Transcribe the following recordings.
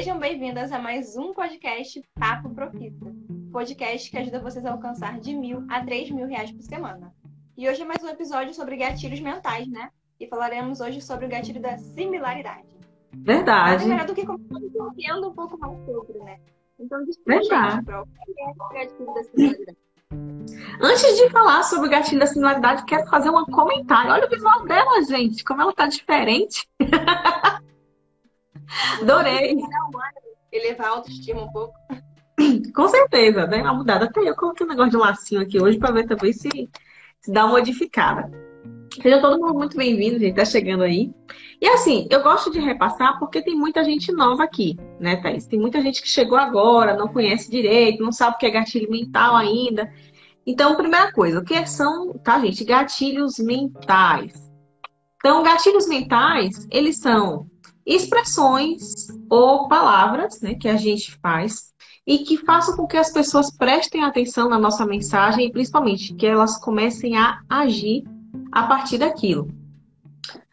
Sejam bem-vindas a mais um podcast Papo Profissa. Podcast que ajuda vocês a alcançar de mil a três mil reais por semana. E hoje é mais um episódio sobre gatilhos mentais, né? E falaremos hoje sobre o gatilho da similaridade. Verdade. Nada melhor do que entendendo um pouco mais sobre, né? Então, Verdade. Pro, o que é o gatilho da similaridade? Antes de falar sobre o gatilho da similaridade, quero fazer um comentário. Olha o visual dela, gente, como ela tá diferente. Adorei. Elevar a autoestima um pouco. Com certeza, dá uma mudada. Até eu coloquei um negócio de lacinho aqui hoje para ver também se, se dá uma modificada. Seja todo mundo muito bem-vindo, gente, tá chegando aí. E assim, eu gosto de repassar porque tem muita gente nova aqui, né, Thaís? Tem muita gente que chegou agora, não conhece direito, não sabe o que é gatilho mental ainda. Então, primeira coisa, o que são, tá, gente? Gatilhos mentais. Então, gatilhos mentais, eles são expressões ou palavras, né, que a gente faz e que façam com que as pessoas prestem atenção na nossa mensagem e principalmente que elas comecem a agir a partir daquilo.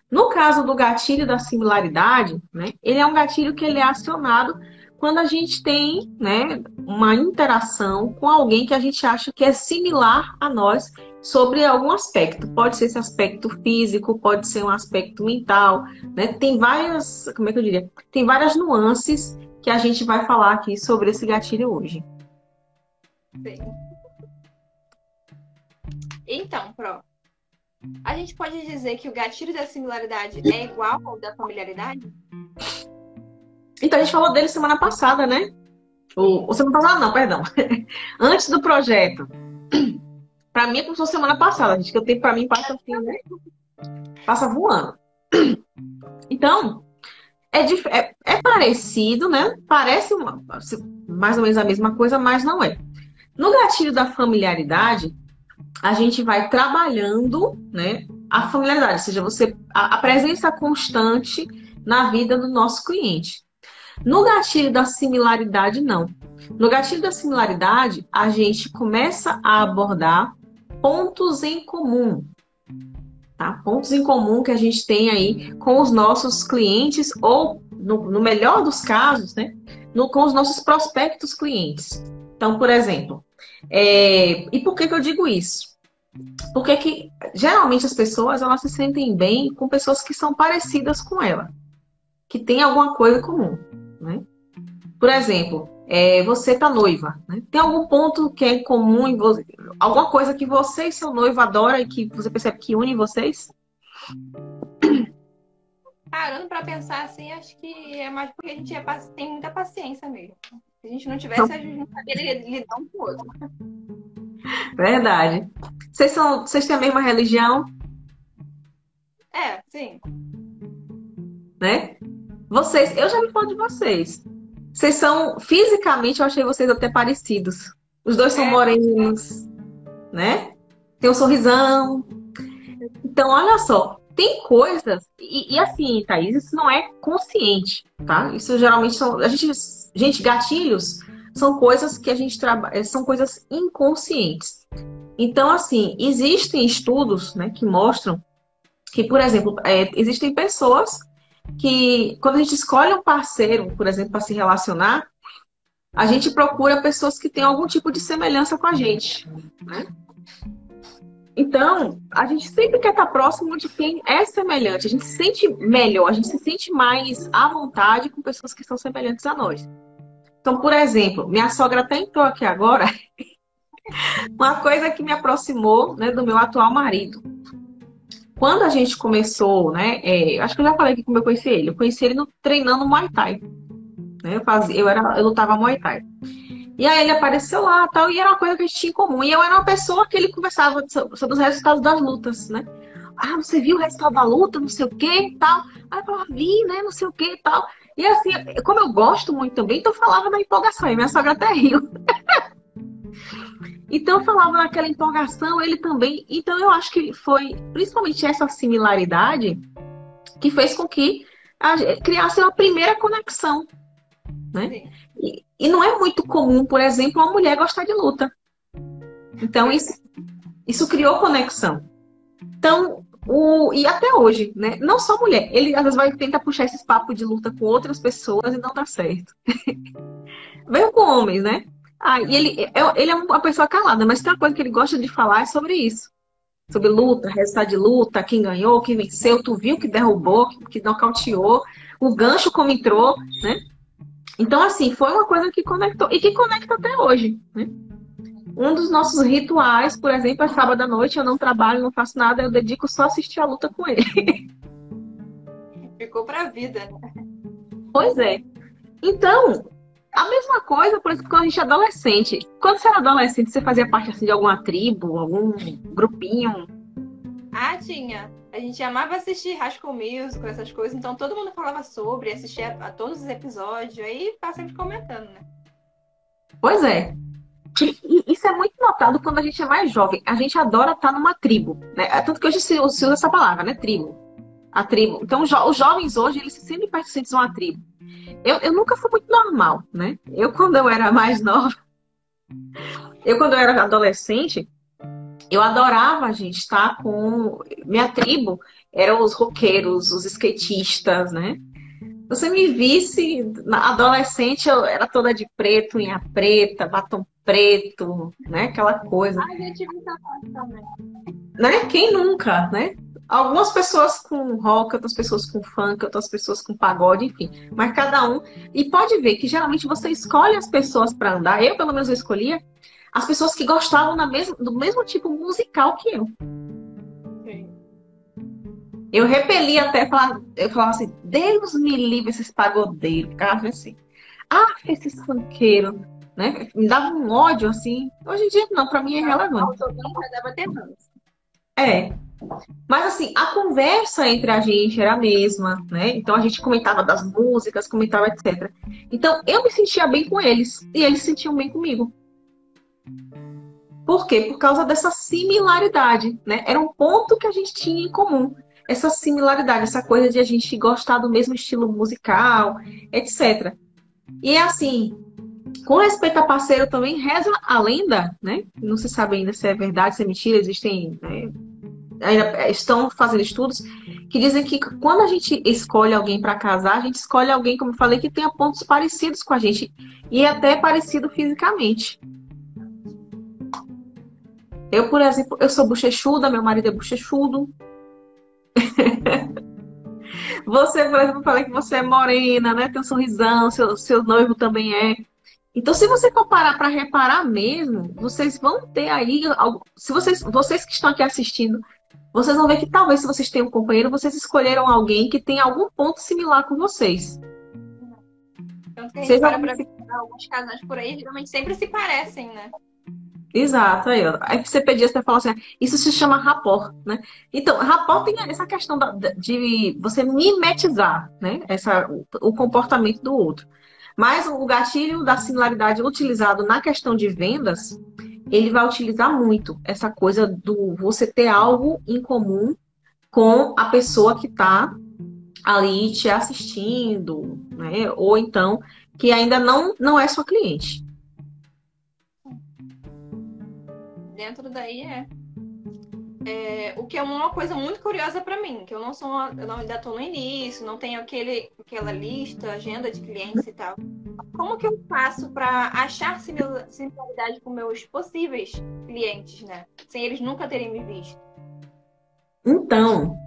No caso do gatilho da similaridade, né, ele é um gatilho que ele é acionado quando a gente tem né, uma interação com alguém que a gente acha que é similar a nós sobre algum aspecto. Pode ser esse aspecto físico, pode ser um aspecto mental, né? Tem várias, como é que eu diria? Tem várias nuances que a gente vai falar aqui sobre esse gatilho hoje. Sim. Então, Pro, a gente pode dizer que o gatilho da similaridade é igual ao da familiaridade? Então, a gente falou dele semana passada, né? Ou, ou semana passada, não, perdão. Antes do projeto. Pra mim é fosse semana passada, gente, que eu tenho pra mim passa assim, né? Passa voando. Então, é, é, é, parecido, né? Parece uma, mais ou menos a mesma coisa, mas não é. No gatilho da familiaridade, a gente vai trabalhando, né? A familiaridade, ou seja, você, a, a presença constante na vida do nosso cliente. No gatilho da similaridade, não. No gatilho da similaridade, a gente começa a abordar pontos em comum. Tá? Pontos em comum que a gente tem aí com os nossos clientes, ou, no, no melhor dos casos, né? No, com os nossos prospectos clientes. Então, por exemplo, é... e por que, que eu digo isso? Porque que geralmente as pessoas elas se sentem bem com pessoas que são parecidas com ela, que tem alguma coisa comum. Né? Por exemplo, é, você tá noiva. Né? Tem algum ponto que é comum em você? Alguma coisa que você e seu noivo adoram e que você percebe que une vocês? Parando para pensar assim, acho que é mais porque a gente é, tem muita paciência mesmo. Se a gente não tivesse, a gente não saberia lidar um com o outro. Verdade. Vocês, são, vocês têm a mesma religião? É, sim. Né? Vocês, eu já me falo de vocês. Vocês são, fisicamente, eu achei vocês até parecidos. Os dois são é. morenos, né? Tem um sorrisão. Então, olha só, tem coisas, e, e, assim, Thaís, isso não é consciente, tá? Isso geralmente são. A gente, gente, gatilhos são coisas que a gente trabalha, são coisas inconscientes. Então, assim, existem estudos né, que mostram que, por exemplo, é, existem pessoas que quando a gente escolhe um parceiro, por exemplo, para se relacionar, a gente procura pessoas que têm algum tipo de semelhança com a gente. Né? Então, a gente sempre quer estar próximo de quem é semelhante. A gente se sente melhor, a gente se sente mais à vontade com pessoas que são semelhantes a nós. Então, por exemplo, minha sogra até entrou aqui agora. Uma coisa que me aproximou né, do meu atual marido. Quando a gente começou, né? É, acho que eu já falei aqui como eu conheci ele. Eu conheci ele no, treinando Muay Thai. Né, eu, fazia, eu, era, eu lutava Muay Thai. E aí ele apareceu lá tal, e era uma coisa que a gente tinha em comum. E eu era uma pessoa que ele conversava sobre os resultados das lutas, né? Ah, você viu o resultado da luta, não sei o que tal. Aí eu falava, vi, né, não sei o que tal. E assim, como eu gosto muito também, então eu falava na empolgação. E minha sogra até riu. Então eu falava naquela empolgação, ele também. Então eu acho que foi principalmente essa similaridade que fez com que a, criasse uma primeira conexão. Né? E, e, não é muito comum, por exemplo, uma mulher gostar de luta. Então isso, isso criou conexão. Então, o, e até hoje, né? Não só mulher. Ele às vezes vai tentar puxar esses papos de luta com outras pessoas e não dá certo. Veio com homens, né? Ah, e ele, é, ele é uma pessoa calada, mas tem uma coisa que ele gosta de falar é sobre isso. Sobre luta, resultado de luta, quem ganhou, quem venceu, tu viu que derrubou, que nocauteou, o gancho como entrou, né? Então, assim, foi uma coisa que conectou e que conecta até hoje, né? Um dos nossos rituais, por exemplo, é sábado à noite, eu não trabalho, não faço nada, eu dedico só a assistir a luta com ele. Ficou pra vida, né? Pois é. Então, a mesma coisa, por exemplo, quando a gente é adolescente. Quando você era adolescente, você fazia parte assim, de alguma tribo, algum grupinho? Ah, tinha. A gente amava assistir School Musical, essas coisas, então todo mundo falava sobre, assistia a todos os episódios, aí tá sempre comentando, né? Pois é. E isso é muito notado quando a gente é mais jovem. A gente adora estar numa tribo, né? É tanto que hoje se usa essa palavra, né? Tribo. A tribo. Então, os jovens hoje, eles sempre pertencem a uma tribo. Eu, eu nunca fui muito normal, né? Eu, quando eu era mais nova, eu, quando eu era adolescente, eu adorava a gente estar com. Minha tribo eram os roqueiros, os skatistas, né? Você me visse, na adolescente, eu era toda de preto, unha preta, batom preto, né? Aquela coisa. Ai, eu tive essa também. Né? Quem nunca, né? Algumas pessoas com rock, outras pessoas com funk, outras pessoas com pagode, enfim. Mas cada um. E pode ver que geralmente você escolhe as pessoas para andar. Eu, pelo menos, eu escolhia as pessoas que gostavam mesma, do mesmo tipo musical que eu. Eu repeli até falar, eu falava assim, Deus me livre esses pagodeiros. Ficava assim, ah, esses funkeiros né? Me dava um ódio, assim. Hoje em dia, não, para mim é relevante. É. Mas, assim, a conversa entre a gente era a mesma, né? Então, a gente comentava das músicas, comentava etc. Então, eu me sentia bem com eles. E eles se sentiam bem comigo. Por quê? Por causa dessa similaridade, né? Era um ponto que a gente tinha em comum. Essa similaridade, essa coisa de a gente gostar do mesmo estilo musical, etc. E é assim, com respeito a parceiro, também reza a lenda, né? Não se sabe ainda se é verdade, se é mentira, existem. Né? Ainda estão fazendo estudos que dizem que quando a gente escolhe alguém para casar, a gente escolhe alguém, como eu falei, que tenha pontos parecidos com a gente e até parecido fisicamente. Eu, por exemplo, eu sou bochechuda, meu marido é bochechudo. você, por exemplo, falei que você é morena, né? Tem um sorrisão, seu, seu noivo também é. Então, se você for parar para reparar mesmo, vocês vão ter aí. Se vocês, vocês que estão aqui assistindo, vocês vão ver que talvez, se vocês tenham um companheiro, vocês escolheram alguém que tem algum ponto similar com vocês. Então, se a gente para ver alguns casais por aí, geralmente sempre se parecem, né? Exato, aí, ó. aí você pedia, você falou assim, isso se chama rapport, né? Então, rapport tem essa questão da, de você mimetizar, né? Essa, o comportamento do outro. Mas o gatilho da similaridade utilizado na questão de vendas, ele vai utilizar muito essa coisa do você ter algo em comum com a pessoa que está ali te assistindo, né? Ou então que ainda não, não é sua cliente. Dentro daí é é, o que é uma coisa muito curiosa para mim, que eu não sou, uma, eu ainda estou no início, não tenho aquele, aquela lista, agenda de clientes e tal. Como que eu faço para achar similaridade com meus possíveis clientes, né? Sem eles nunca terem me visto? Então,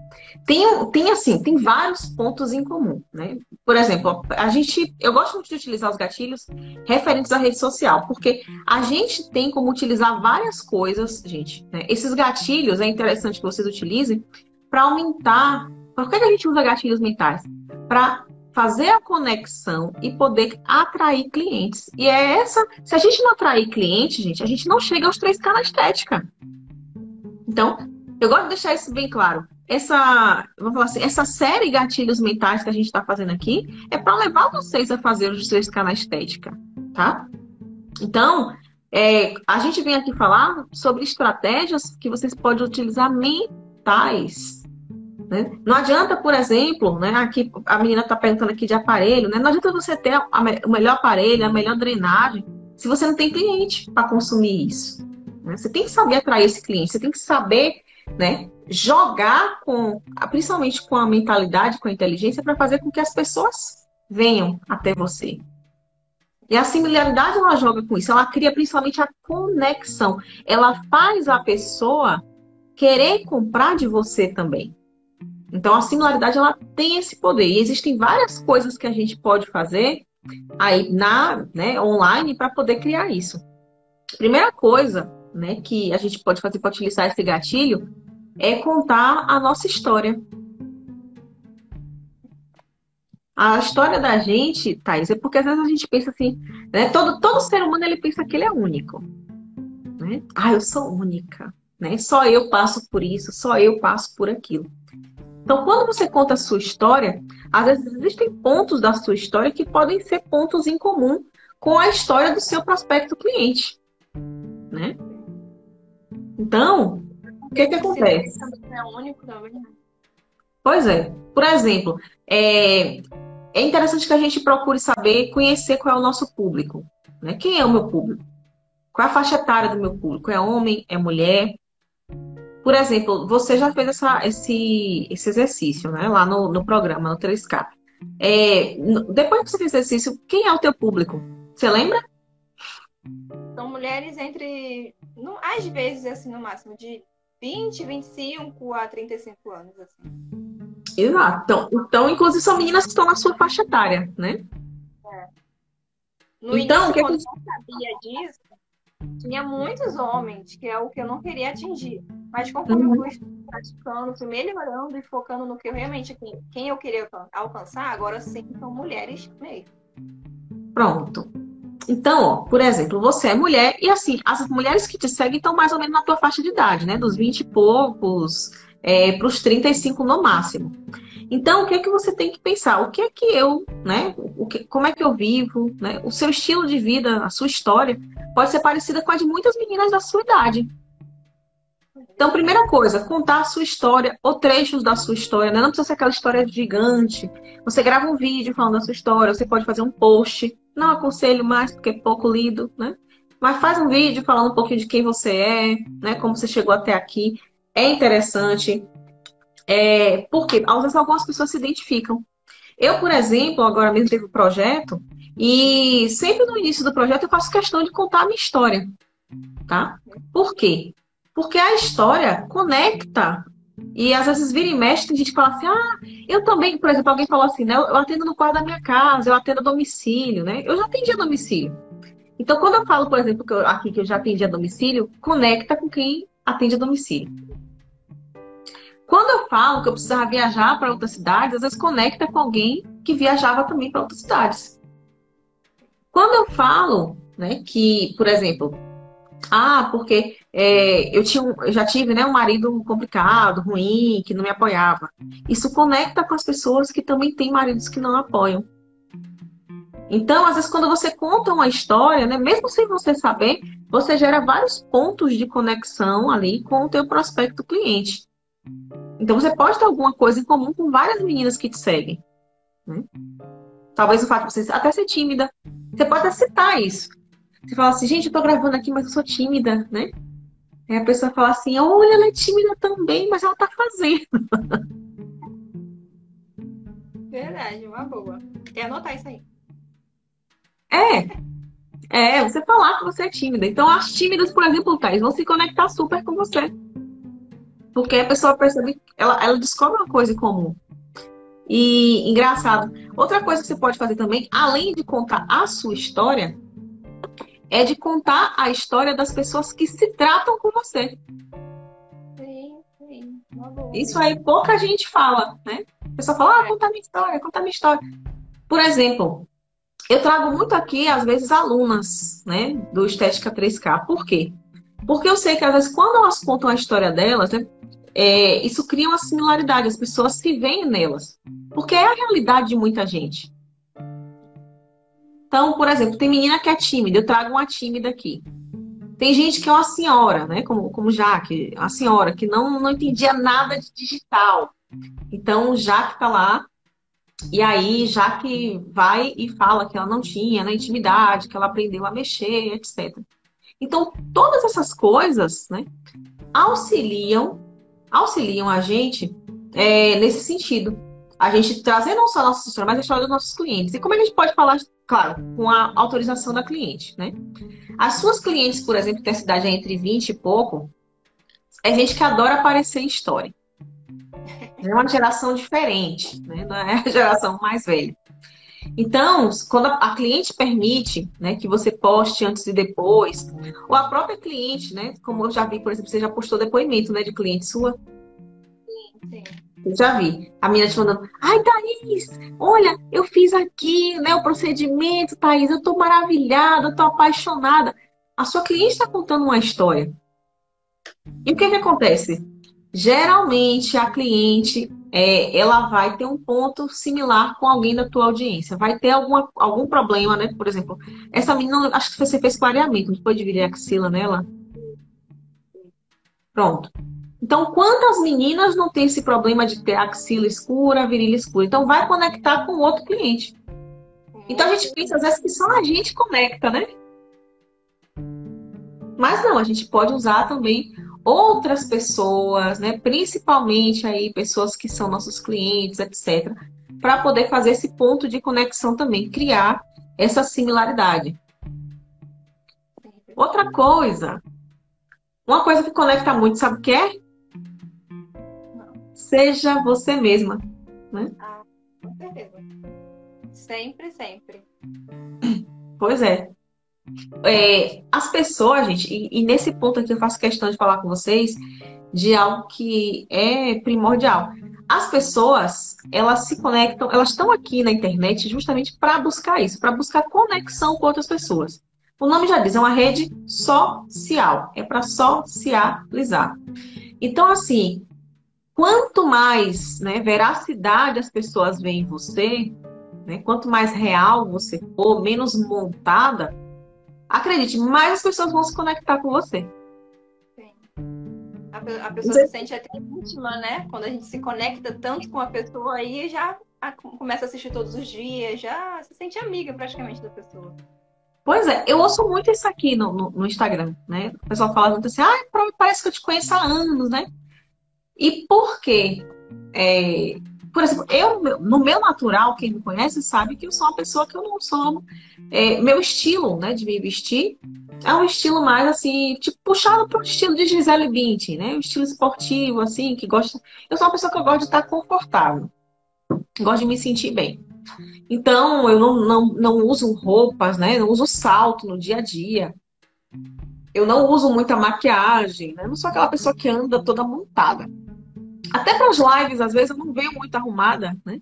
tem, tem assim, tem vários pontos em comum, né? Por exemplo, a gente, eu gosto muito de utilizar os gatilhos referentes à rede social, porque a gente tem como utilizar várias coisas, gente. Né? Esses gatilhos é interessante que vocês utilizem para aumentar. Por que, a gente usa gatilhos mentais? Para fazer a conexão e poder atrair clientes. E é essa, se a gente não atrair cliente, gente, a gente não chega aos 3K na estética. Então, eu gosto de deixar isso bem claro essa, vamos falar assim, essa série gatilhos mentais que a gente está fazendo aqui é para levar vocês a fazer os seus canais estética, tá? Então, é, a gente vem aqui falar sobre estratégias que vocês podem utilizar mentais. Né? Não adianta, por exemplo, né, aqui a menina está perguntando aqui de aparelho, né? Não adianta você ter a, o melhor aparelho, a melhor drenagem, se você não tem cliente para consumir isso. Né? Você tem que saber atrair esse cliente, você tem que saber né? jogar com, principalmente com a mentalidade, com a inteligência, para fazer com que as pessoas venham até você. E a similaridade ela joga com isso, ela cria principalmente a conexão. Ela faz a pessoa querer comprar de você também. Então a similaridade ela tem esse poder. E existem várias coisas que a gente pode fazer aí na, né, online para poder criar isso. Primeira coisa, né, que a gente pode fazer para utilizar esse gatilho é contar a nossa história. A história da gente, Thais, é porque às vezes a gente pensa assim, né? Todo, todo ser humano ele pensa que ele é único. Né? Ah, eu sou única. Né? Só eu passo por isso, só eu passo por aquilo. Então, quando você conta a sua história, às vezes existem pontos da sua história que podem ser pontos em comum com a história do seu prospecto cliente. Né? Então, o que, que acontece? É único também. Né? Pois é. Por exemplo, é, é interessante que a gente procure saber, conhecer qual é o nosso público. Né? Quem é o meu público? Qual é a faixa etária do meu público? É homem? É mulher? Por exemplo, você já fez essa, esse, esse exercício né? lá no, no programa, no 3K. É, depois que você fez esse exercício, quem é o teu público? Você lembra? São mulheres entre, no, às vezes, assim, no máximo, de 20, 25 a 35 anos. Assim. Exato. Então, então, inclusive, são meninas que estão na sua faixa etária, né? É. No então, início, que quando eu sabia disso, tinha muitos homens, que é o que eu não queria atingir. Mas conforme uhum. eu fui praticando, fui melhorando e focando no que eu realmente quem eu queria alcançar, agora sim são mulheres mesmo. Pronto. Então, ó, por exemplo, você é mulher e assim, as mulheres que te seguem estão mais ou menos na tua faixa de idade, né? Dos 20 e poucos, é, para os 35 no máximo. Então, o que é que você tem que pensar? O que é que eu, né? O que, como é que eu vivo? Né? O seu estilo de vida, a sua história, pode ser parecida com a de muitas meninas da sua idade. Então, primeira coisa, contar a sua história ou trechos da sua história. Né? Não precisa ser aquela história gigante. Você grava um vídeo falando da sua história, você pode fazer um post. Não aconselho mais, porque é pouco lido, né? Mas faz um vídeo falando um pouquinho de quem você é, né? Como você chegou até aqui é interessante. É, porque às vezes algumas pessoas se identificam. Eu, por exemplo, agora mesmo teve um projeto e sempre no início do projeto eu faço questão de contar a minha história. Tá? Por quê? Porque a história conecta. E às vezes vira e mexe, tem gente que fala assim, ah, eu também, por exemplo, alguém falou assim, né? Eu atendo no quarto da minha casa, eu atendo a domicílio, né? Eu já atendi a domicílio. Então, quando eu falo, por exemplo, que eu, aqui que eu já atendi a domicílio, conecta com quem atende a domicílio. Quando eu falo que eu precisava viajar para outras cidades, às vezes conecta com alguém que viajava também para outras cidades. Quando eu falo né, que, por exemplo, ah, porque é, eu, tinha eu já tive né, um marido complicado, ruim, que não me apoiava. Isso conecta com as pessoas que também têm maridos que não apoiam. Então, às vezes, quando você conta uma história, né, mesmo sem você saber, você gera vários pontos de conexão ali com o teu prospecto cliente. Então, você pode ter alguma coisa em comum com várias meninas que te seguem. Né? Talvez o fato de você até ser tímida. Você pode até citar isso. Você fala assim, gente, eu tô gravando aqui, mas eu sou tímida, né? Aí a pessoa fala assim, olha, ela é tímida também, mas ela tá fazendo. Verdade, uma boa. Quer anotar isso aí. É. É, você falar que você é tímida. Então, as tímidas, por exemplo, Thais, vão se conectar super com você. Porque a pessoa percebe, ela, ela descobre uma coisa em comum. E engraçado. Outra coisa que você pode fazer também, além de contar a sua história, é de contar a história das pessoas que se tratam com você. Sim, sim. Isso aí pouca gente fala, né? A pessoa fala, ah, conta minha história, conta minha história. Por exemplo, eu trago muito aqui, às vezes, alunas, né, do Estética 3K. Por quê? Porque eu sei que, às vezes, quando elas contam a história delas, né, é, isso cria uma similaridade, as pessoas se veem nelas. Porque é a realidade de muita gente. Então, por exemplo, tem menina que é tímida, eu trago uma tímida aqui. Tem gente que é uma senhora, né? Como, como Jaque, uma senhora que não, não entendia nada de digital. Então, Jaque tá lá e aí, já que vai e fala que ela não tinha na né, intimidade, que ela aprendeu a mexer, etc. Então, todas essas coisas né, auxiliam auxiliam a gente é, nesse sentido. A gente trazer não só a nossa história, mas a história dos nossos clientes. E como a gente pode falar, claro, com a autorização da cliente, né? As suas clientes, por exemplo, que a cidade é entre 20 e pouco, é gente que adora aparecer em história. É uma geração diferente, né? não é a geração mais velha. Então, quando a cliente permite né, que você poste antes e depois, ou a própria cliente, né? Como eu já vi, por exemplo, você já postou depoimento né, de cliente sua. Sim, sim. Eu já vi. A menina te mandando, ai, Thaís, olha, eu fiz aqui, né, o procedimento, Thaís, eu tô maravilhada, eu tô apaixonada. A sua cliente está contando uma história. E o que, que acontece? Geralmente a cliente é, ela vai ter um ponto similar com alguém da tua audiência. Vai ter alguma, algum problema, né? Por exemplo, essa menina, acho que você fez clareamento, foi dividir a axila nela? Pronto. Então, quantas meninas não tem esse problema de ter axila escura, virilha escura? Então, vai conectar com outro cliente. Então, a gente pensa às vezes que só a gente conecta, né? Mas não, a gente pode usar também outras pessoas, né? Principalmente aí pessoas que são nossos clientes, etc, para poder fazer esse ponto de conexão também, criar essa similaridade. Outra coisa, uma coisa que conecta muito, sabe o que é? Seja você mesma, né? Ah, com certeza. Sempre, sempre. Pois é é, as pessoas, gente, e, e, nesse ponto aqui eu faço questão de falar com vocês de algo que é primordial. As pessoas, elas se conectam, elas estão aqui na internet justamente para buscar isso, para buscar conexão com outras pessoas. O nome já diz, é uma rede social, é para socializar. Então, assim, quanto mais né, veracidade as pessoas veem em você, né, quanto mais real você for, menos montada, acredite, mais as pessoas vão se conectar com você. Sim. A, a pessoa se sente até íntima, né? Quando a gente se conecta tanto com a pessoa, aí já começa a assistir todos os dias, já se sente amiga praticamente da pessoa. Pois é, eu ouço muito isso aqui no, no, no Instagram, né? O pessoal fala muito assim, ah, parece que eu te conheço há anos, né? E por quê? É, por exemplo, eu, no meu natural, quem me conhece sabe que eu sou uma pessoa que eu não sou. É, meu estilo né, de me vestir é um estilo mais assim, tipo, puxado para o estilo de Gisele Bündchen, né? Um estilo esportivo, assim, que gosta. Eu sou uma pessoa que eu gosto de estar confortável, gosto de me sentir bem. Então, eu não, não, não uso roupas, né? Não uso salto no dia a dia. Eu não uso muita maquiagem, né? Eu não sou aquela pessoa que anda toda montada. Até para as lives, às vezes, eu não venho muito arrumada, né?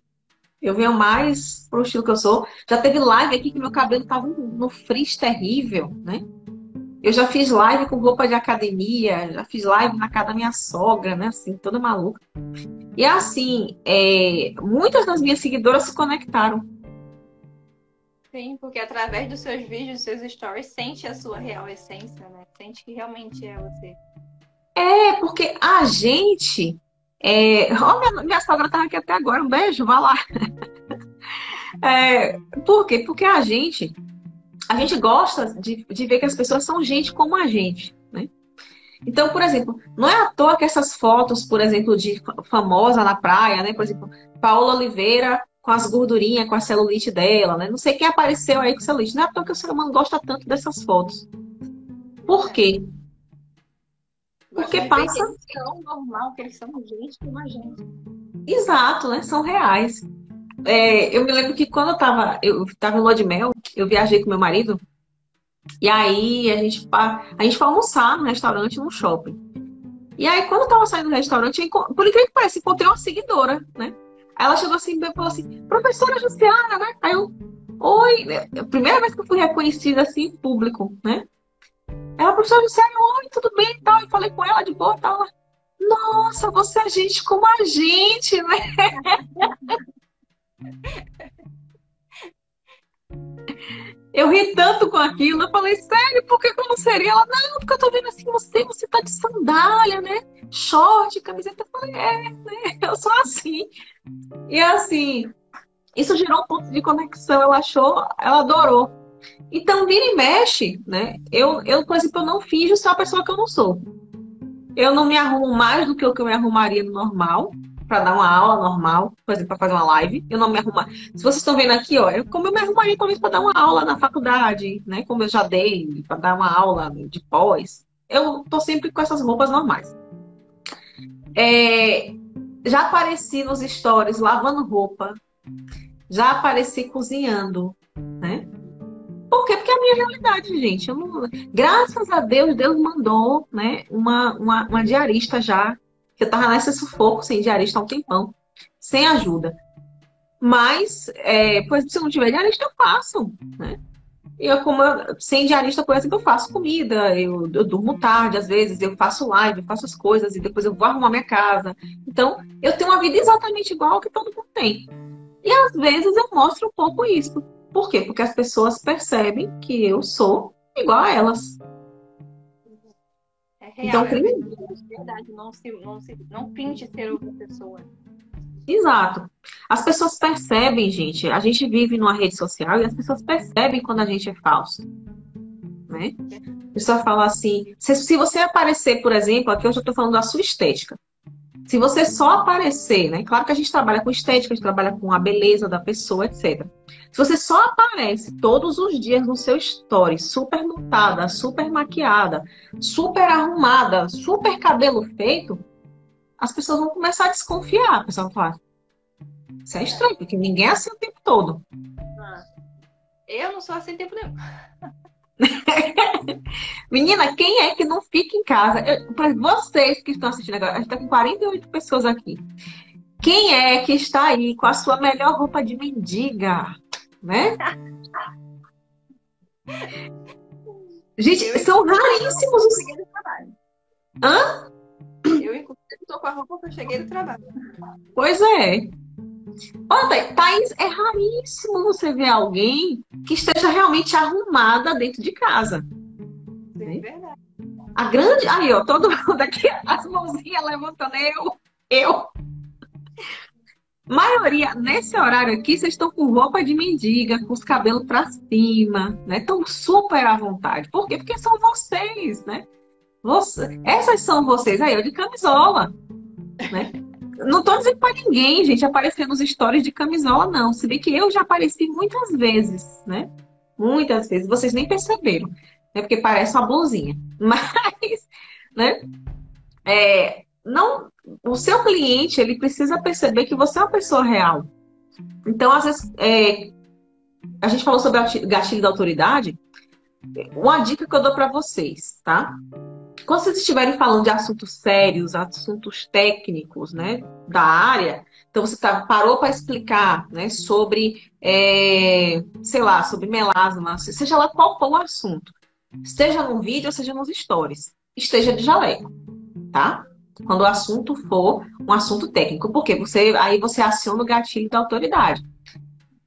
Eu venho mais pro estilo que eu sou. Já teve live aqui que meu cabelo tava no frizz terrível, né? Eu já fiz live com roupa de academia, já fiz live na casa da minha sogra, né? Assim, toda maluca. E assim, é... muitas das minhas seguidoras se conectaram. Sim, porque através dos seus vídeos, dos seus stories, sente a sua real essência, né? Sente que realmente é você. É, porque a gente é, oh, minha, minha sogra estava aqui até agora, um beijo, vá lá. É, por quê? Porque a gente, a gente gosta de, de ver que as pessoas são gente como a gente, né? Então, por exemplo, não é à toa que essas fotos, por exemplo, de famosa na praia, né? Por exemplo, Paula Oliveira com as gordurinhas, com a celulite dela, né? Não sei quem apareceu aí com celulite. Não é à toa que o ser humano gosta tanto dessas fotos. Por quê? Porque passa. Que é normal, que eles são gente como a gente. Exato, né? São reais. É, eu me lembro que quando eu tava, eu tava em lua de mel, eu viajei com meu marido, e aí a gente, a gente foi almoçar no restaurante no shopping. E aí, quando eu tava saindo do restaurante, eu, por incrível que pareça, encontrei uma seguidora, né? Aí ela chegou assim e falou assim, professora Jussiana, né? Aí eu, oi, a primeira vez que eu fui reconhecida assim em público, né? Ela, professora Luciane, oi, tudo bem e tal. E falei com ela de boa e tal. Nossa, você é gente como a gente, né? Eu ri tanto com aquilo, eu falei, sério, por que eu não seria? Ela, não, porque eu tô vendo assim, você, você tá de sandália, né? Short, camiseta. Eu falei, é, né? Eu sou assim. E assim, isso gerou um ponto de conexão. Ela achou, ela adorou. Então, vira e mexe, né? Eu, eu por exemplo, eu não finjo ser uma pessoa que eu não sou. Eu não me arrumo mais do que o que eu me arrumaria no normal, para dar uma aula normal, por exemplo, para fazer uma live. Eu não me arrumo. Se vocês estão vendo aqui, ó, eu, como eu me arrumaria talvez para dar uma aula na faculdade, né? Como eu já dei, para dar uma aula de pós. Eu tô sempre com essas roupas normais. É, já apareci nos stories lavando roupa, já apareci cozinhando? Por quê? Porque é a minha realidade, gente. Não... Graças a Deus, Deus mandou né, uma, uma, uma diarista já, que eu tava nesse sufoco sem diarista há um tempão, sem ajuda. Mas, é, pois, se não tiver diarista, eu faço, né? Eu, como eu, sem diarista, por exemplo, eu faço comida, eu, eu, durmo tarde, às vezes, eu faço live, eu faço as coisas e depois eu vou arrumar minha casa. Então, eu tenho uma vida exatamente igual que todo mundo tem. E às vezes eu mostro um pouco isso. Por quê? Porque as pessoas percebem que eu sou igual a elas. É real, então, é verdade, não, se, não, se, não pinte ser outra pessoa. Exato. As pessoas percebem, gente. A gente vive numa rede social e as pessoas percebem quando a gente é falso. Né? A pessoa fala assim: se, se você aparecer, por exemplo, aqui eu já estou falando da sua estética. Se você só aparecer, né? Claro que a gente trabalha com estética, a gente trabalha com a beleza da pessoa, etc. Se você só aparece todos os dias no seu story, super montada, super maquiada, super arrumada, super cabelo feito, as pessoas vão começar a desconfiar. A pessoa vai falar, isso é estranho, porque ninguém é assim o tempo todo. Ah, eu não sou assim o tempo nenhum. Menina, quem é que não fica em casa? Para vocês que estão assistindo agora, a gente está com 48 pessoas aqui. Quem é que está aí com a sua melhor roupa de mendiga? Né? Gente, eu, são raríssimos os. Hã? Eu, inclusive, estou com a roupa que eu cheguei do trabalho. Pois é. Olha, Thaís, é raríssimo você ver alguém que esteja realmente arrumada dentro de casa. É verdade. A grande. Aí, ó, todo mundo aqui, as mãozinhas levantando, eu, eu. Maioria, nesse horário aqui, vocês estão com roupa de mendiga, com os cabelos para cima, né? Estão super à vontade. Por quê? Porque são vocês, né? Você... Essas são vocês aí, ó, de camisola, né? Não tô dizendo para ninguém, gente, aparecer nos stories de camisola, não. Se bem que eu já apareci muitas vezes, né? Muitas vezes. Vocês nem perceberam, né? Porque parece uma blusinha. Mas, né? É, não, o seu cliente, ele precisa perceber que você é uma pessoa real. Então, às vezes, é, a gente falou sobre o gatilho da autoridade. Uma dica que eu dou para vocês, tá? Quando vocês estiverem falando de assuntos sérios, assuntos técnicos, né, da área, então você tá, parou para explicar, né, sobre, é, sei lá, sobre melasma, seja lá qual for o assunto, esteja no vídeo seja nos stories, esteja de jaleco, tá? Quando o assunto for um assunto técnico, porque você aí você aciona o gatilho da autoridade.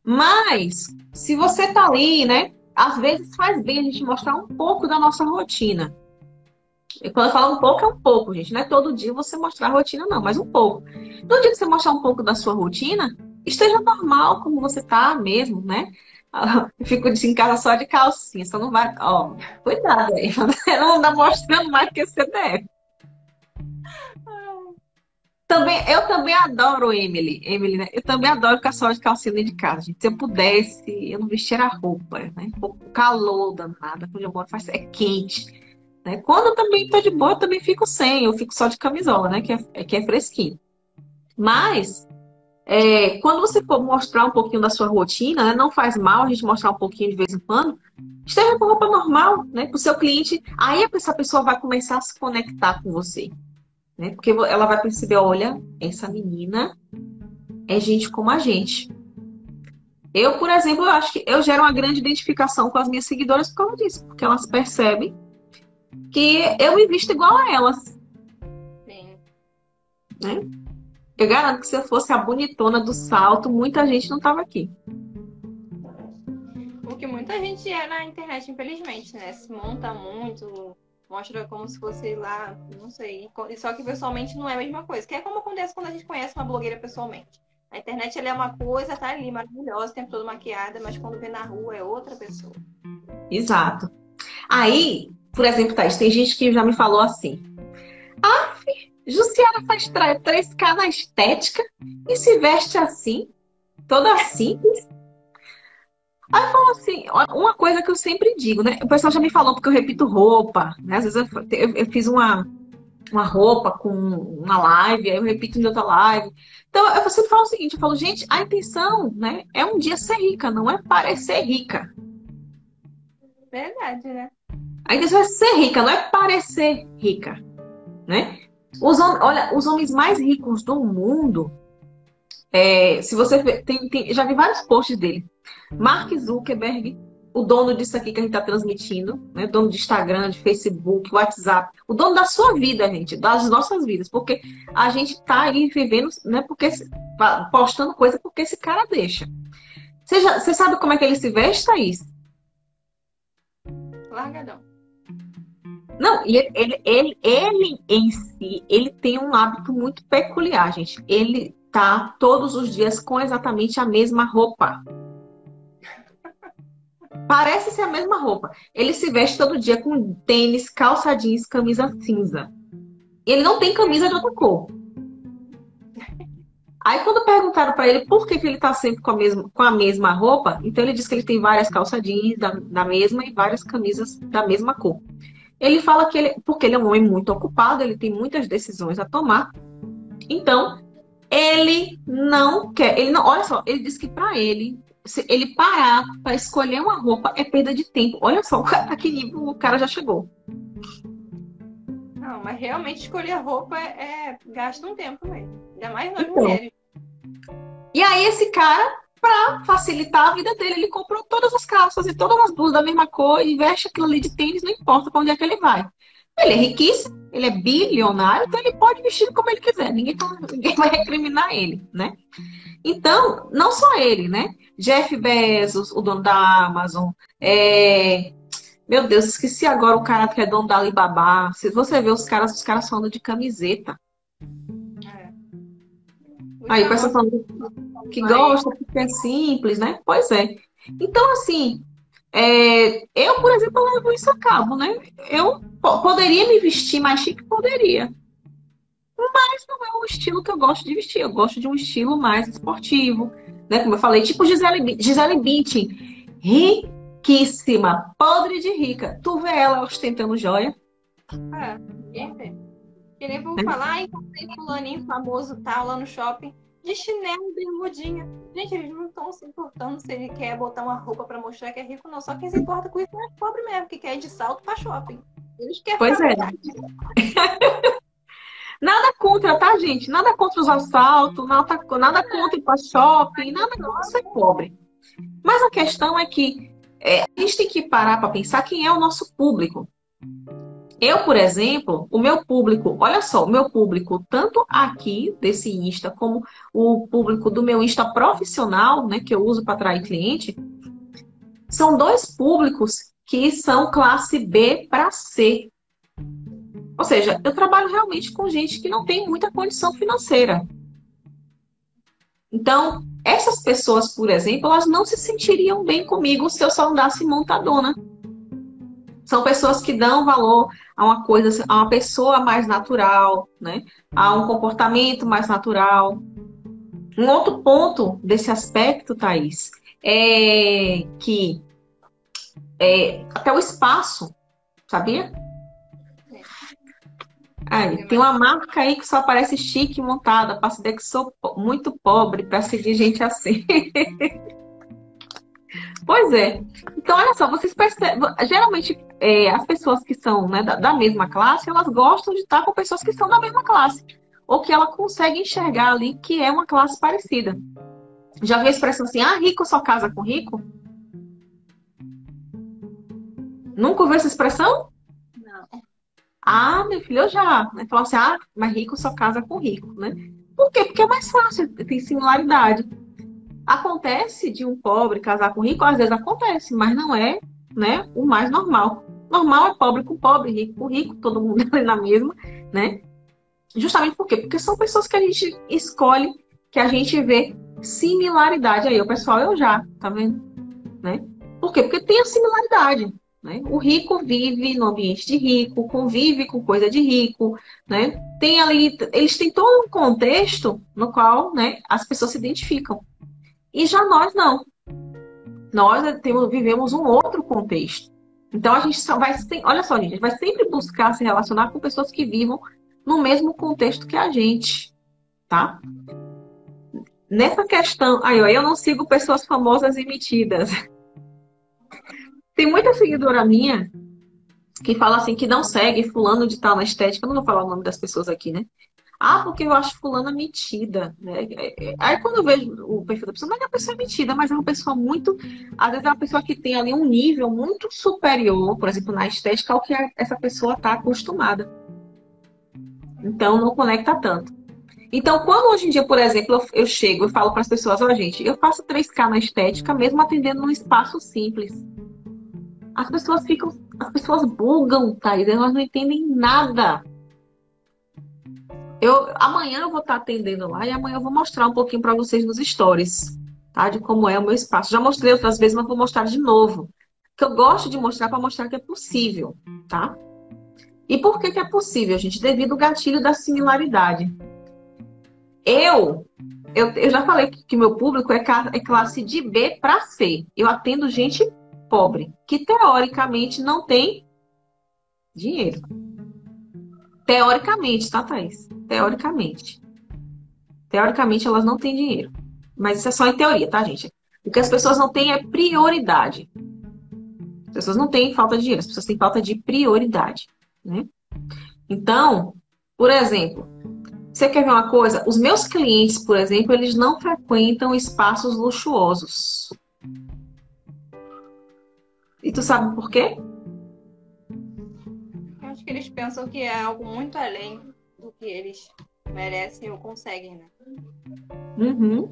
Mas se você tá ali, né, às vezes faz bem a gente mostrar um pouco da nossa rotina. E quando eu falo um pouco, é um pouco, gente. Não é todo dia você mostrar a rotina, não, mas um pouco. No dia que você mostrar um pouco da sua rotina, esteja normal como você tá mesmo, né? Eu fico em casa só de calcinha, só não vai. Ó, cuidado aí, não anda mostrando mais que você deve. Também, eu também adoro Emily, Emily, né? Eu também adoro ficar só de calcinha dentro de casa, gente. Se eu pudesse, eu não vestir a roupa, né? O calor danado, onde eu moro faz, é quente. Né? Quando também estou de boa, também fico sem, eu fico só de camisola, né? Que é, que é fresquinho. Mas é, quando você for mostrar um pouquinho da sua rotina, né, não faz mal a gente mostrar um pouquinho de vez em quando, esteja com roupa normal, né? Para o seu cliente. Aí essa pessoa vai começar a se conectar com você. Né? Porque ela vai perceber, olha, essa menina é gente como a gente. Eu, por exemplo, eu acho que eu gero uma grande identificação com as minhas seguidoras por causa disso, porque elas percebem que eu me visto igual a elas. Sim. Né? Eu garanto que se eu fosse a bonitona do salto, muita gente não tava aqui. O que muita gente é na internet, infelizmente, né? Se monta muito, mostra como se fosse lá, não sei. Só que pessoalmente não é a mesma coisa. Que é como acontece quando a gente conhece uma blogueira pessoalmente. A internet ela é uma coisa, tá ali, maravilhosa, o tempo todo maquiada, mas quando vê na rua é outra pessoa. Exato. Aí, por exemplo, Thais, tem gente que já me falou assim: Ah, Jussiara faz 3K na estética e se veste assim, toda simples. Aí eu falo assim, uma coisa que eu sempre digo, né? O pessoal já me falou porque eu repito roupa, né? Às vezes eu, eu, eu fiz uma, uma roupa com uma live, aí eu repito em outra live. Então eu sempre falo o seguinte, eu falo, gente, a intenção, né, é um dia ser rica, não é parecer rica. Verdade, né? A intenção é ser rica, não é parecer rica, né? Os, olha, os homens mais ricos do mundo, é, se você vê, tem, tem, já vi vários posts dele. Mark Zuckerberg, o dono disso aqui que a gente está transmitindo, né? dono de Instagram, de Facebook, WhatsApp, o dono da sua vida, gente, das nossas vidas, porque a gente está aí vivendo, né? Porque postando coisa porque esse cara deixa. Você, você sabe como é que ele se veste, Thaís? Largadão. Não, ele, ele, ele, ele em si, ele tem um hábito muito peculiar, gente. Ele tá todos os dias com exatamente a mesma roupa. Parece ser a mesma roupa. Ele se veste todo dia com tênis, calça jeans, camisa cinza. Ele não tem camisa de outra cor. Aí quando perguntaram para ele por que, que ele tá sempre com a, mesma, com a mesma roupa, então ele disse que ele tem várias calça jeans da, da mesma e várias camisas da mesma cor. Ele fala que ele, porque ele é um homem muito ocupado, ele tem muitas decisões a tomar. Então, ele não quer, ele não, olha só, ele diz que para ele, se ele parar para escolher uma roupa é perda de tempo. Olha só a que nível o cara já chegou. Não, mas realmente escolher roupa é, é gasta um tempo mesmo. Ainda mais nós então, mulheres. E aí esse cara para facilitar a vida dele. Ele comprou todas as calças e todas as blusas da mesma cor e veste aquilo ali de tênis, não importa para onde é que ele vai. Ele é riquíssimo, ele é bilionário, então ele pode vestir como ele quiser. Ninguém, ninguém vai recriminar ele, né? Então, não só ele, né? Jeff Bezos, o dono da Amazon, é... Meu Deus, esqueci agora o cara que é dono da Alibaba. Se você vê os caras, os caras falando de camiseta. Aí o pessoal falando que gosta, porque é simples, né? Pois é. Então, assim, é, eu, por exemplo, levo isso a cabo, né? Eu poderia me vestir mais chique, poderia. Mas não é o estilo que eu gosto de vestir. Eu gosto de um estilo mais esportivo, né? Como eu falei, tipo Gisele, Gisele Bündchen. Riquíssima, podre de rica. Tu vê ela ostentando joia? É, quem Que nem é. falar, encontrei fulaninho famoso tal lá no shopping de chinelo, bermudinha. Gente, eles não estão se importando se ele quer botar uma roupa para mostrar que é rico, não. Só quem se importa com isso é pobre mesmo, que quer ir de salto para shopping. Eles querem Pois é. nada contra, tá, gente? Nada contra os assaltos, nada, nada contra ir para shopping, nada contra ser pobre. Mas a questão é que é, a gente tem que parar para pensar quem é o nosso público. Eu, por exemplo, o meu público, olha só, o meu público, tanto aqui desse Insta, como o público do meu Insta profissional, né, que eu uso para atrair cliente, são dois públicos que são classe B para C. Ou seja, eu trabalho realmente com gente que não tem muita condição financeira. Então, essas pessoas, por exemplo, elas não se sentiriam bem comigo se eu só andasse montadona. São pessoas que dão valor a uma coisa, a uma pessoa mais natural, né? A um comportamento mais natural. Um outro ponto desse aspecto, Thaís, é que é, até o espaço, sabia? Aí, tem uma marca aí que só aparece chique montada, para dizer que sou muito pobre para seguir gente assim. Pois é. Então, olha só, vocês percebem. Geralmente, é, as pessoas que são né, da, da, mesma classe, elas gostam de estar com pessoas que são da mesma classe. Ou que ela consegue enxergar ali que é uma classe parecida. Já vi a expressão assim: ah, rico só casa com rico? Nunca ouviu essa expressão? Não. Ah, meu filho, eu já. Né? Falou assim: ah, mas rico só casa com rico, né? Por quê? Porque é mais fácil, tem similaridade. Acontece de um pobre casar com rico, às vezes acontece, mas não é né, o mais normal. Normal é pobre com pobre, rico com rico, todo mundo ali na mesma, né? Justamente por quê? Porque são pessoas que a gente escolhe, que a gente vê similaridade. Aí, o pessoal, eu já, tá vendo? Né? Por quê? Porque tem a similaridade. Né? O rico vive no ambiente de rico, convive com coisa de rico, né? Tem ali, eles têm todo um contexto no qual, né, as pessoas se identificam. E já nós não. Nós temos, vivemos um outro contexto. Então a gente só vai, olha só, gente, vai sempre buscar se relacionar com pessoas que vivam no mesmo contexto que a gente, tá? Nessa questão, aí eu não sigo pessoas famosas e metidas. Tem muita seguidora minha que fala assim que não segue fulano de tal na estética. Eu não vou falar o nome das pessoas aqui, né? Ah, porque eu acho fulana metida. Né? Aí quando eu vejo o perfil da pessoa, não é que a pessoa é mas é uma pessoa muito. Às vezes é uma pessoa que tem ali um nível muito superior, por exemplo, na estética, ao que essa pessoa está acostumada. Então não conecta tanto. Então, quando hoje em dia, por exemplo, eu, chego e falo para as pessoas, ó, oh, gente, eu faço 3K na estética, mesmo atendendo num espaço simples. As pessoas ficam, as pessoas bugam, Thaís, elas não entendem nada. Eu, amanhã eu vou estar atendendo lá e amanhã eu vou mostrar um pouquinho para vocês nos stories, tá? De como é o meu espaço. Já mostrei outras vezes, mas vou mostrar de novo. Que eu gosto de mostrar para mostrar que é possível, tá? E por que, que é possível, gente? Devido ao gatilho da similaridade. Eu, eu, eu já falei que, que meu público é, é classe de B para C. Eu atendo gente pobre, que teoricamente não tem dinheiro. Teoricamente, tá, Thaís? Teoricamente. Teoricamente, elas não têm dinheiro. Mas isso é só em teoria, tá, gente? O que as pessoas não têm é prioridade. As pessoas não têm falta de dinheiro, as pessoas têm falta de prioridade. Né? Então, por exemplo, você quer ver uma coisa? Os meus clientes, por exemplo, eles não frequentam espaços luxuosos. E tu sabe por quê? Eu acho que eles pensam que é algo muito além do que eles merecem ou conseguem, né? Uhum.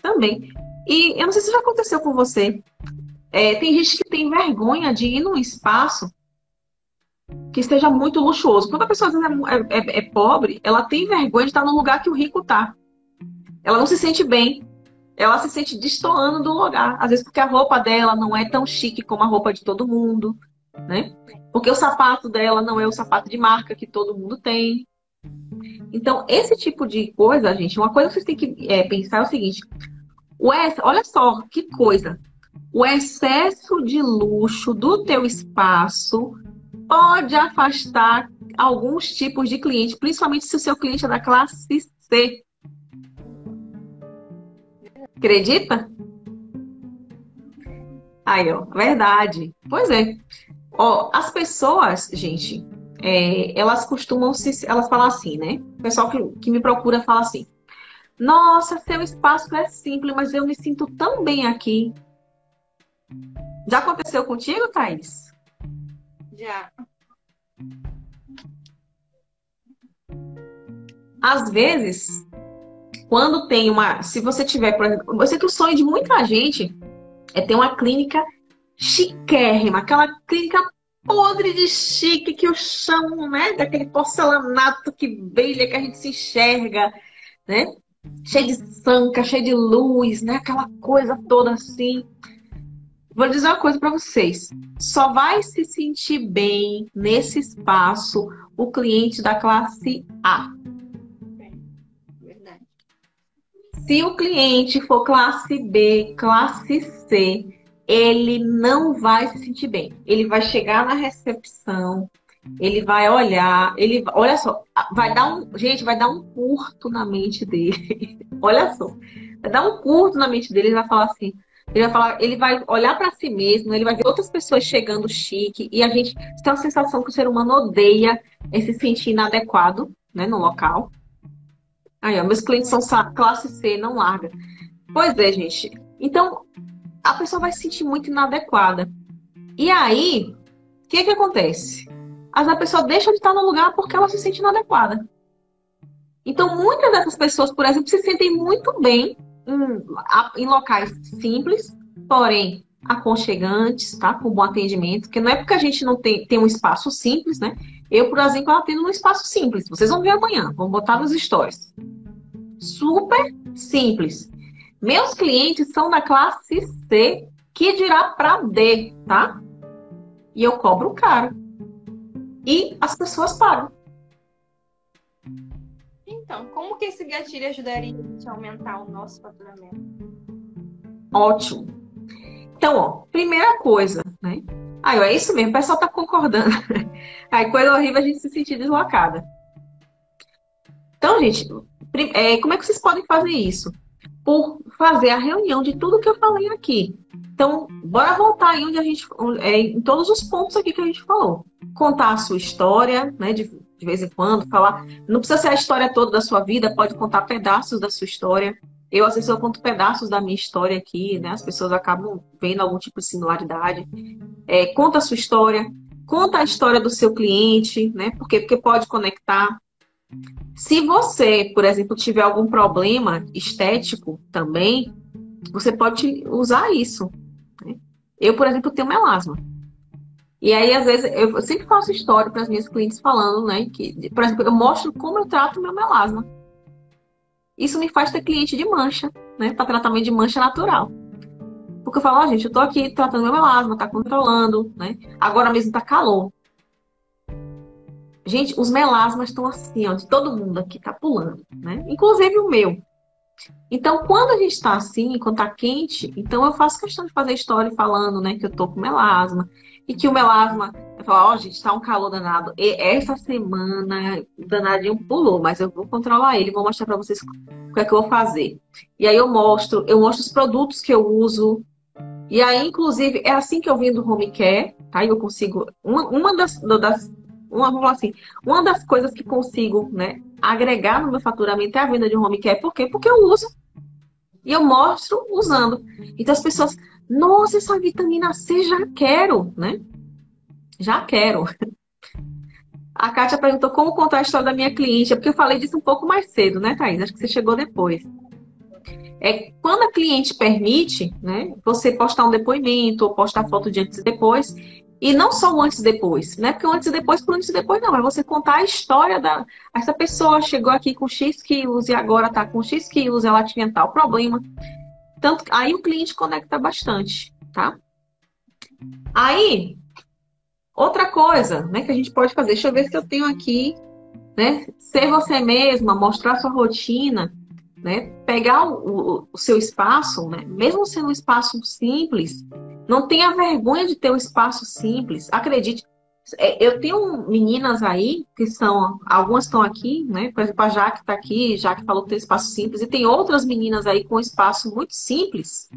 Também. E eu não sei se já aconteceu com você. É, tem gente que tem vergonha de ir num espaço que esteja muito luxuoso. Quando a pessoa é, é, é, pobre, ela tem vergonha de estar no lugar que o rico está. Ela não se sente bem ela se sente destoando do lugar. Às vezes porque a roupa dela não é tão chique como a roupa de todo mundo, né? Porque o sapato dela não é o sapato de marca que todo mundo tem. Então, esse tipo de coisa, gente, uma coisa que vocês têm que é, pensar é o seguinte: o ex, olha só que coisa. O excesso de luxo do teu espaço pode afastar alguns tipos de clientes, principalmente se o seu cliente é da classe C. Acredita? Aí, ó, verdade. Pois é. Ó, as pessoas, gente, é, elas costumam se. Elas falam assim, né? O pessoal que, que me procura fala assim: Nossa, seu espaço é simples, mas eu me sinto tão bem aqui. Já aconteceu contigo, Thaís? Já. Às vezes, quando tem uma. Se você tiver, por exemplo, eu sei que o sonho de muita gente é ter uma clínica chiquérrima, aquela clínica podre de chique que eu chamo, né? Daquele porcelanato que brilha, que a gente se enxerga, né? Cheio de sanca, cheio de luz, né? Aquela coisa toda assim. Vou dizer uma coisa para vocês. Só vai se sentir bem nesse espaço o cliente da classe A. Se o cliente for classe B, classe C, ele não vai se sentir bem. Ele vai chegar na recepção, ele vai olhar, ele, olha só, vai dar um, gente, vai dar um curto na mente dele. olha só, vai dar um curto na mente dele, ele vai falar assim, ele vai falar, ele vai olhar para si mesmo, ele vai ver outras pessoas chegando chique e a gente tem uma sensação que o ser humano odeia se sentir inadequado, né, no local. Aí, ó, meus clientes são classe C, não larga. Pois é, gente. Então, a pessoa vai se sentir muito inadequada. E aí, o que que acontece? A pessoa deixa de estar no lugar porque ela se sente inadequada. Então, muitas dessas pessoas, por exemplo, se sentem muito bem em, em locais simples, porém aconchegantes, tá? Com bom atendimento, que não é porque a gente não tem, tem um espaço simples, né? Eu, por exemplo, atendo num espaço simples. Vocês vão ver amanhã, vamos botar nos stories. Super simples. Meus clientes são da classe C, que dirá para D, tá? E eu cobro caro. E as pessoas pagam. Então, como que esse gatilho ajudaria a gente a aumentar o nosso faturamento? Ótimo. Então, ó, primeira coisa, né? Aí, ó, é isso mesmo, o pessoal tá concordando. Aí, coisa horrível a gente se sentir deslocada. Então, gente, é, como é que vocês podem fazer isso? Por fazer a reunião de tudo que eu falei aqui. Então, bora voltar aí onde a gente. É, em todos os pontos aqui que a gente falou. Contar a sua história, né? De, de vez em quando, falar. Não precisa ser a história toda da sua vida, pode contar pedaços da sua história. Eu, às vezes, eu conto pedaços da minha história aqui, né? As pessoas acabam vendo algum tipo de similaridade. É, conta a sua história, conta a história do seu cliente, né? Porque, porque pode conectar. Se você, por exemplo, tiver algum problema estético também, você pode usar isso. Né? Eu, por exemplo, tenho melasma. E aí, às vezes, eu sempre faço história para as minhas clientes falando, né? Que, por exemplo, eu mostro como eu trato meu melasma. Isso me faz ter cliente de mancha, né? Para tratamento de mancha natural. Porque eu falo, ó, oh, gente, eu tô aqui tratando meu melasma, tá controlando, né? Agora mesmo tá calor. Gente, os melasmas estão assim, ó, de todo mundo aqui tá pulando, né? Inclusive o meu. Então, quando a gente está assim, quando está quente, então eu faço questão de fazer história falando, né, que eu tô com melasma e que o melasma, eu falo, ó, oh, gente, tá um calor danado. E essa semana o danadinho pulou, mas eu vou controlar ele, vou mostrar para vocês o que é que eu vou fazer. E aí eu mostro, eu mostro os produtos que eu uso. E aí, inclusive, é assim que eu vim do home care, tá? Eu consigo uma, uma das, das uma, falar assim, uma das coisas que consigo, né, agregar no meu faturamento é a venda de home care. Por quê? Porque eu uso. E eu mostro usando. Então as pessoas, nossa, essa vitamina C já quero, né? Já quero. A Kátia perguntou como contar a história da minha cliente, é porque eu falei disso um pouco mais cedo, né, Thaís? Acho que você chegou depois. É quando a cliente permite, né, você postar um depoimento ou postar foto de antes e depois, e não só o antes e depois, né? Porque o antes e depois, por antes e depois não, é você contar a história da. Essa pessoa chegou aqui com X quilos e agora está com X quilos, ela tinha tal problema. Tanto aí o cliente conecta bastante, tá? Aí, outra coisa, né, que a gente pode fazer, deixa eu ver se eu tenho aqui, né? Ser você mesma, mostrar sua rotina, né? Pegar o, o, o seu espaço, né? Mesmo sendo um espaço simples, não tenha vergonha de ter um espaço simples. Acredite. É, eu tenho meninas aí que são, algumas estão aqui, né? Por exemplo, a Jaque está aqui, Jaque falou que tem espaço simples, e tem outras meninas aí com espaço muito simples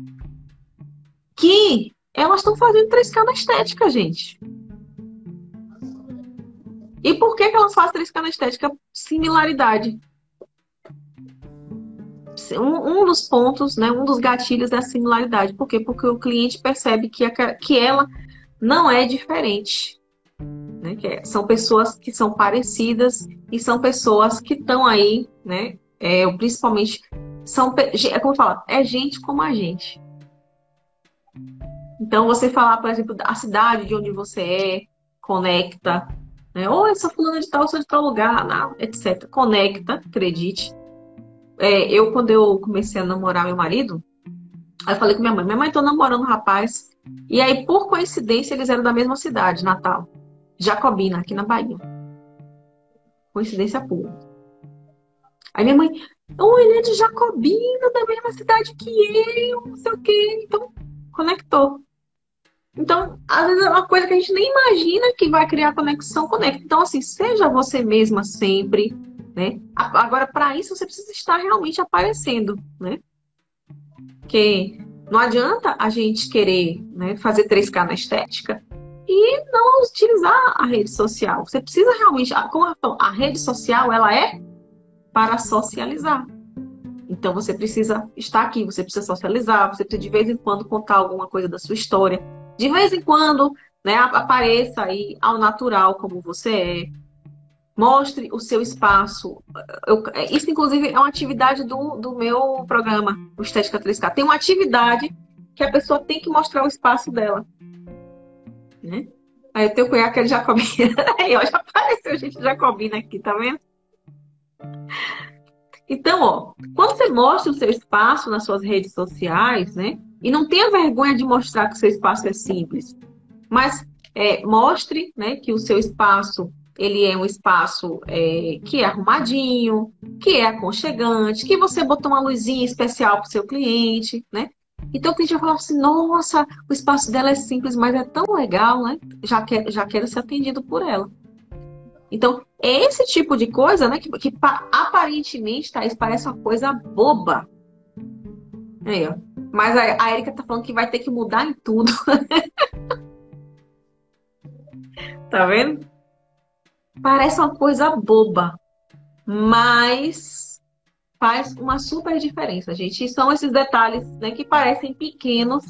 que elas estão fazendo 3K na estética, gente. E por que, que elas fazem 3K na estética? Similaridade um, um, dos pontos, né, um dos gatilhos é a similaridade. Por quê? Porque o cliente percebe que, a, que ela não é diferente. Né? Que é, são pessoas que são parecidas e são pessoas que estão aí, né? É, principalmente são é como falar, é gente como a gente. Então você falar, por exemplo, a cidade de onde você é, conecta, né? Ou essa fulana de tal, sou de tal lugar, etc. Conecta, acredite é, eu, quando eu comecei a namorar meu marido, aí eu falei com minha mãe, minha mãe tô namorando um rapaz. E aí, por coincidência, eles eram da mesma cidade, Natal. Jacobina, aqui na Bahia. Coincidência pura. Aí minha mãe, oh, ele é de Jacobina, da mesma cidade que eu, não sei o quê. Então, conectou. Então, às vezes é uma coisa que a gente nem imagina que vai criar conexão, conecta. Então, assim, seja você mesma sempre né? Agora, para isso, você precisa estar realmente aparecendo, né? Porque não adianta a gente querer né, fazer 3K na estética e não utilizar a rede social. Você precisa realmente, como a rede social, ela é para socializar. Então você precisa estar aqui, você precisa socializar, você precisa de vez em quando contar alguma coisa da sua história. De vez em quando, né, apareça aí ao natural como você é, Mostre o seu espaço. Eu, isso, inclusive, é uma atividade do, do meu programa, o Estética 3K. Tem uma atividade que a pessoa tem que mostrar o espaço dela. Né? Aí eu tenho que é de Jacobina. Aí, ó, já apareceu gente Jacobina aqui, tá vendo? Então, ó, quando você mostra o seu espaço nas suas redes sociais, né? E não tenha vergonha de mostrar que o seu espaço é simples. Mas é, mostre né, que o seu espaço ele é um espaço é, que é arrumadinho, que é aconchegante, que você botou uma luzinha especial para o seu cliente, né? Então o cliente vai falar assim, nossa, o espaço dela é simples, mas é tão legal, né? Já, quer, já quero ser atendido por ela. Então, é esse tipo de coisa, né? Que, que aparentemente, Thaís, parece uma coisa boba. Aí, ó. Mas a, a Erika tá falando que vai ter que mudar em tudo. tá vendo? Parece uma coisa boba, mas faz uma super diferença, gente. E são esses detalhes né, que parecem pequenos,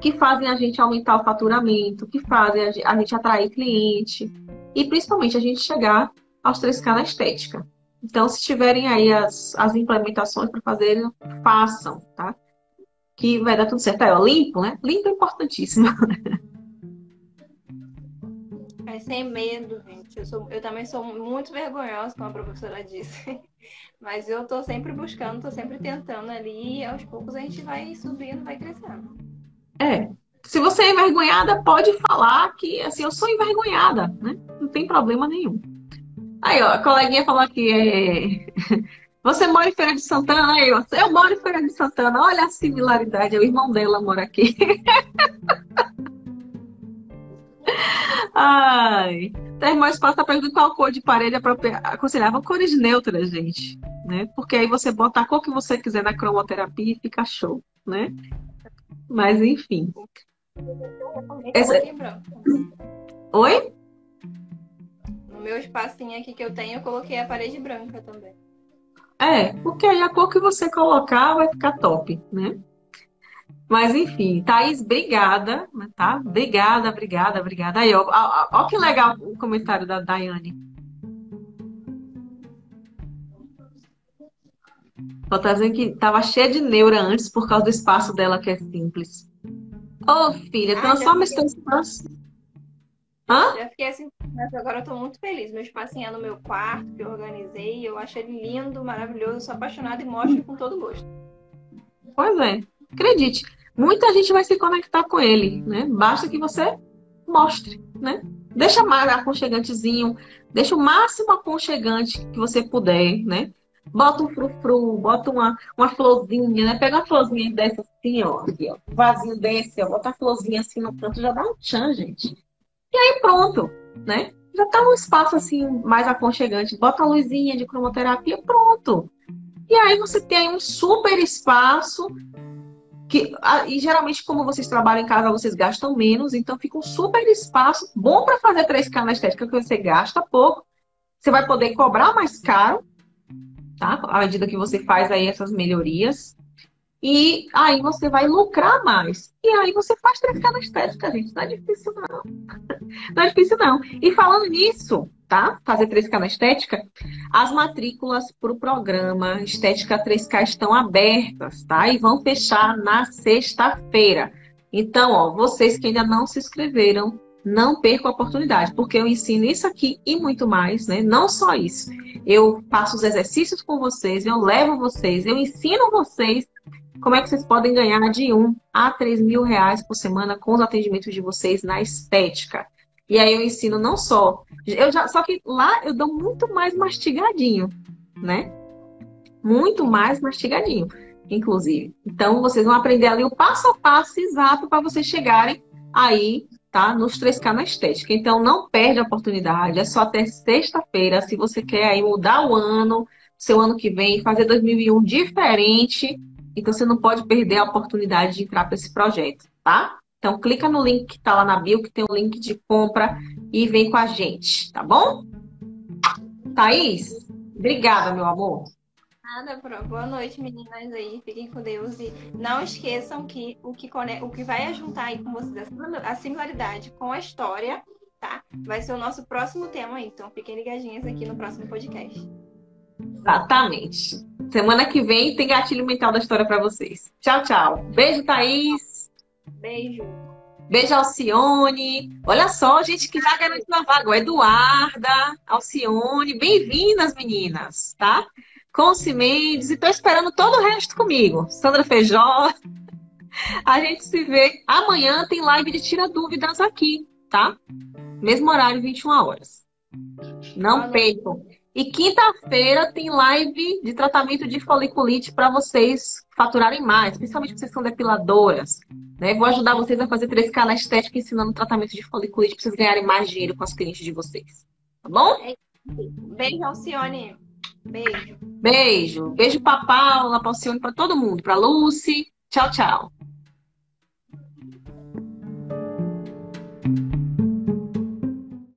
que fazem a gente aumentar o faturamento, que fazem a gente atrair cliente e principalmente a gente chegar aos 3K na estética. Então, se tiverem aí as, as implementações para fazer, façam, tá? Que vai dar tudo certo. Ó, limpo, né? Limpo é importantíssimo. É sem medo, gente. Eu, sou, eu também sou muito vergonhosa, como a professora disse. Mas eu tô sempre buscando, tô sempre tentando ali, e aos poucos a gente vai subindo, vai crescendo. É. Se você é envergonhada, pode falar que assim, eu sou envergonhada, né? Não tem problema nenhum. Aí, ó, a coleguinha falou aqui, é... Você mora em Feira de Santana? Aí, ó, eu moro em Feira de Santana. Olha a similaridade, o irmão dela mora aqui. Ai. Termal Espaço está perguntando qual cor de parede aconselhava. Cores neutras, gente. Né? Porque aí você bota a cor que você quiser na cromoterapia e fica show, né? Mas enfim. Essa... Oi? No meu espacinho aqui que eu tenho, eu coloquei a parede branca também. É, porque aí a cor que você colocar vai ficar top, né? Mas enfim, Thaís, obrigada, tá? Obrigada, obrigada, obrigada. Aí, ó, ó, ó que legal o comentário da Daiane. Ela tá dizendo que tava cheia de neura antes por causa do espaço dela que é simples. Ô, oh, filha, transforma esse teu espaço. Hã? Já fiquei assim, mas agora eu tô muito feliz. Meu espacinho é no meu quarto, que eu organizei. Eu acho ele lindo, maravilhoso. sou apaixonada e mostro com todo gosto. Pois é. Acredite, muita gente vai se conectar com ele, né? Basta que você mostre, né? Deixa mais aconchegantezinho, deixa o máximo aconchegante que você puder, né? Bota um frufru, bota uma, uma florzinha, né? Pega uma florzinha dessa assim, ó, aqui, ó. Vasinho desse, ó. Bota a florzinha assim no canto, já dá um tchan, gente. E aí pronto, né? Já tá um espaço assim mais aconchegante. Bota a luzinha de cromoterapia, pronto. E aí você tem um super espaço que, e geralmente, como vocês trabalham em casa, vocês gastam menos, então fica um super espaço bom para fazer 3K na estética, que você gasta pouco. Você vai poder cobrar mais caro, tá? À medida que você faz aí essas melhorias. E aí você vai lucrar mais. E aí você faz 3K na estética, gente. Não é difícil, não. Não é difícil, não. E falando nisso, tá? Fazer 3K na estética, as matrículas para o programa Estética 3K estão abertas, tá? E vão fechar na sexta-feira. Então, ó, vocês que ainda não se inscreveram, não percam a oportunidade, porque eu ensino isso aqui e muito mais, né? Não só isso. Eu faço os exercícios com vocês, eu levo vocês, eu ensino vocês como é que vocês podem ganhar de um a três mil reais por semana com os atendimentos de vocês na estética. E aí eu ensino não só. Eu já, só que lá eu dou muito mais mastigadinho, né? Muito mais mastigadinho, inclusive. Então vocês vão aprender ali o passo a passo exato para vocês chegarem aí, tá? Nos 3K na estética. Então não perde a oportunidade. É só até sexta-feira. Se você quer aí mudar o ano, seu ano que vem, fazer 2001 diferente. Então você não pode perder a oportunidade de entrar para esse projeto, tá? Então, clica no link que está lá na bio, que tem o um link de compra e vem com a gente, tá bom? Thaís, obrigada, meu amor. Nada, boa noite, meninas aí. Fiquem com Deus e não esqueçam que o que, o que vai juntar aí com vocês a similaridade com a história, tá? Vai ser o nosso próximo tema aí. Então, fiquem ligadinhas aqui no próximo podcast. Exatamente. Semana que vem tem gatilho mental da história para vocês. Tchau, tchau. Beijo, Thaís. Beijo. Beijo, Alcione. Olha só, gente que já garantiu a vaga. Eduarda, Alcione. Bem-vindas, meninas, tá? Conci Mendes. E tô esperando todo o resto comigo. Sandra Feijó. A gente se vê. Amanhã tem live de Tira Dúvidas aqui, tá? Mesmo horário, 21 horas. Não percam. E quinta-feira tem live de tratamento de foliculite para vocês faturarem mais, principalmente vocês são depiladoras. Né? Vou ajudar vocês a fazer três canais estéticos ensinando tratamento de foliculite para vocês ganharem mais dinheiro com as clientes de vocês. Tá bom? Beijo, Alcione. Beijo. Beijo. Beijo pra Paula, pra Alcione, pra todo mundo. Pra Lucy. Tchau, tchau.